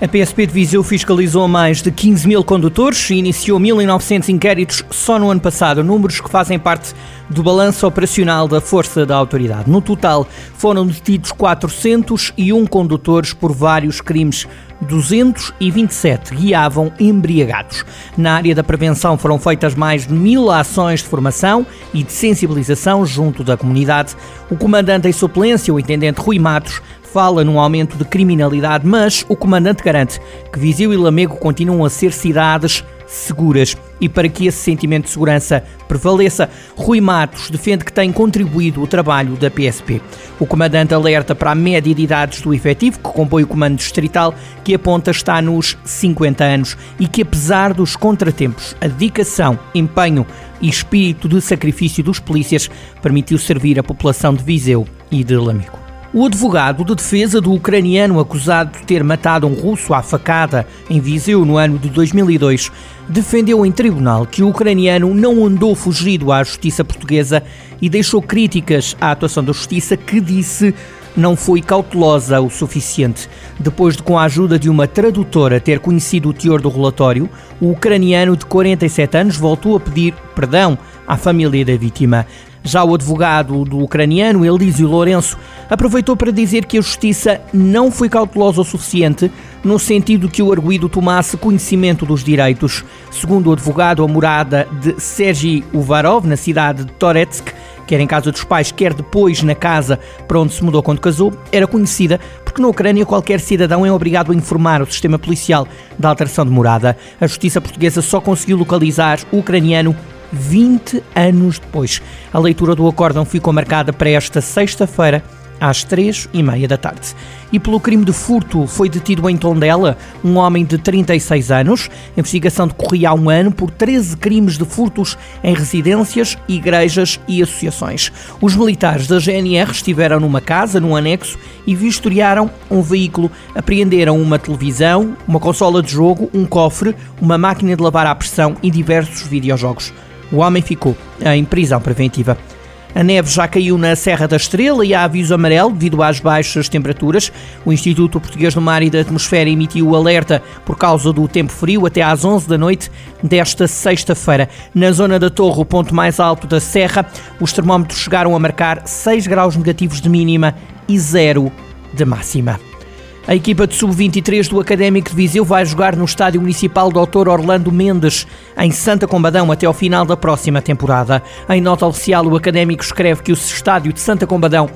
A PSP de Viseu fiscalizou mais de 15 mil condutores e iniciou 1.900 inquéritos só no ano passado, números que fazem parte do balanço operacional da Força da Autoridade. No total, foram detidos 401 condutores por vários crimes 227 guiavam embriagados. Na área da prevenção foram feitas mais de mil ações de formação e de sensibilização junto da comunidade. O comandante em suplência, o intendente Rui Matos, fala num aumento de criminalidade, mas o comandante garante que Viseu e Lamego continuam a ser cidades seguras. E para que esse sentimento de segurança prevaleça, Rui Matos defende que tem contribuído o trabalho da PSP. O comandante alerta para a média de idades do efetivo, que compõe o comando distrital, que aponta está nos 50 anos e que, apesar dos contratempos, a dedicação, empenho e espírito de sacrifício dos polícias permitiu servir a população de Viseu e de Lamico. O advogado de defesa do ucraniano acusado de ter matado um russo à facada em Viseu no ano de 2002 defendeu em tribunal que o ucraniano não andou fugido à justiça portuguesa e deixou críticas à atuação da justiça que disse não foi cautelosa o suficiente. Depois de, com a ajuda de uma tradutora, ter conhecido o teor do relatório, o ucraniano de 47 anos voltou a pedir perdão à família da vítima. Já o advogado do ucraniano, Elísio Lourenço, aproveitou para dizer que a justiça não foi cautelosa o suficiente, no sentido que o arguído tomasse conhecimento dos direitos. Segundo o advogado, a morada de Sergei Uvarov, na cidade de Toretsk, quer em casa dos pais, quer depois na casa para onde se mudou quando casou, era conhecida porque na Ucrânia qualquer cidadão é obrigado a informar o sistema policial da alteração de morada. A justiça portuguesa só conseguiu localizar o ucraniano 20 anos depois. A leitura do acórdão ficou marcada para esta sexta-feira, às três e meia da tarde. E pelo crime de furto foi detido em Tondela um homem de 36 anos. A investigação decorria há um ano por 13 crimes de furtos em residências, igrejas e associações. Os militares da GNR estiveram numa casa, num anexo, e vistoriaram um veículo. Apreenderam uma televisão, uma consola de jogo, um cofre, uma máquina de lavar à pressão e diversos videojogos. O homem ficou em prisão preventiva. A neve já caiu na Serra da Estrela e há aviso amarelo devido às baixas temperaturas. O Instituto Português do Mar e da Atmosfera emitiu o alerta por causa do tempo frio até às 11 da noite desta sexta-feira. Na zona da Torre, o ponto mais alto da Serra, os termómetros chegaram a marcar 6 graus negativos de mínima e 0 de máxima. A equipa de sub-23 do Académico de Viseu vai jogar no Estádio Municipal Dr. Orlando Mendes, em Santa Combadão, até ao final da próxima temporada. Em nota oficial, o Académico escreve que o estádio de Santa Combadão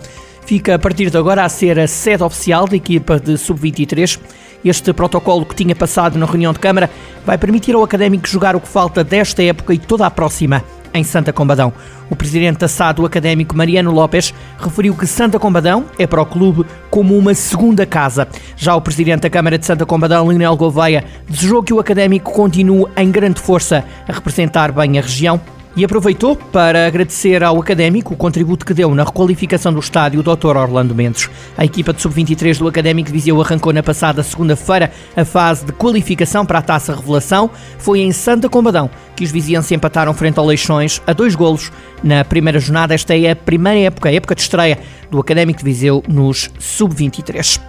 fica a partir de agora a ser a sede oficial da equipa de sub-23. Este protocolo que tinha passado na reunião de Câmara vai permitir ao Académico jogar o que falta desta época e toda a próxima em Santa Combadão. O presidente da SAD, o académico Mariano Lopes, referiu que Santa Combadão é para o clube como uma segunda casa. Já o presidente da Câmara de Santa Combadão, Leonel Gouveia, desejou que o académico continue em grande força a representar bem a região e aproveitou para agradecer ao académico o contributo que deu na requalificação do estádio Dr. Orlando Mendes. A equipa de sub-23 do Académico de Viseu arrancou na passada segunda-feira a fase de qualificação para a Taça Revelação. Foi em Santa Combadão que os vizienses empataram frente ao Leixões a dois golos na primeira jornada. Esta é a primeira época, a época de estreia do Académico de Viseu nos sub-23.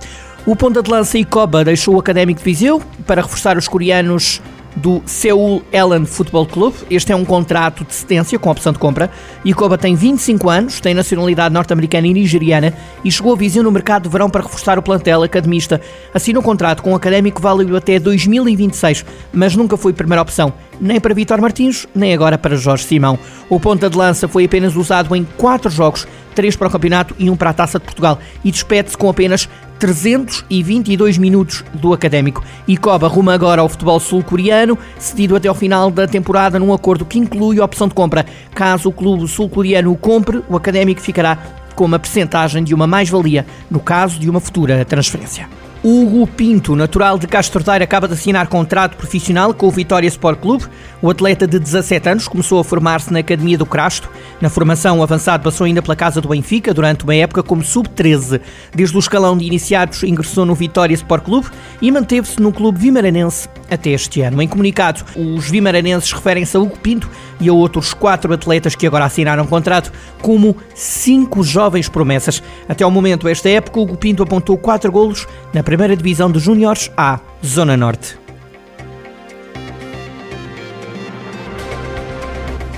O ponta de lança Icoba deixou o Académico de Viseu para reforçar os coreanos do Seoul Ellen Football Club. Este é um contrato de cedência com opção de compra. Ikoba tem 25 anos, tem nacionalidade norte-americana e nigeriana e chegou a Viseu no mercado de verão para reforçar o plantel academista. Assina um contrato com o académico válido até 2026, mas nunca foi primeira opção, nem para Vitor Martins, nem agora para Jorge Simão. O ponta de lança foi apenas usado em 4 jogos, 3 para o campeonato e 1 para a Taça de Portugal, e despede-se com apenas 322 minutos do académico. E Koba arruma agora ao futebol sul-coreano, cedido até ao final da temporada num acordo que inclui a opção de compra. Caso o clube sul-coreano o compre, o académico ficará com uma percentagem de uma mais-valia no caso de uma futura transferência. Hugo Pinto, natural de Castro Daire, acaba de assinar contrato profissional com o Vitória Sport Clube. O atleta de 17 anos começou a formar-se na Academia do Crasto. Na formação, o avançado passou ainda pela casa do Benfica durante uma época como sub-13. Desde o escalão de iniciados, ingressou no Vitória Sport Clube e manteve-se no clube vimaranense até este ano. Em comunicado, os vimaranenses referem-se a Hugo Pinto e a outros quatro atletas que agora assinaram contrato como cinco jovens promessas. Até ao momento, esta época, Hugo Pinto apontou quatro golos na primeira divisão de Júniores A, Zona Norte.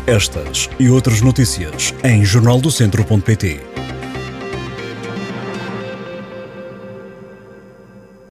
Estas e outras notícias em jornaldocentro.pt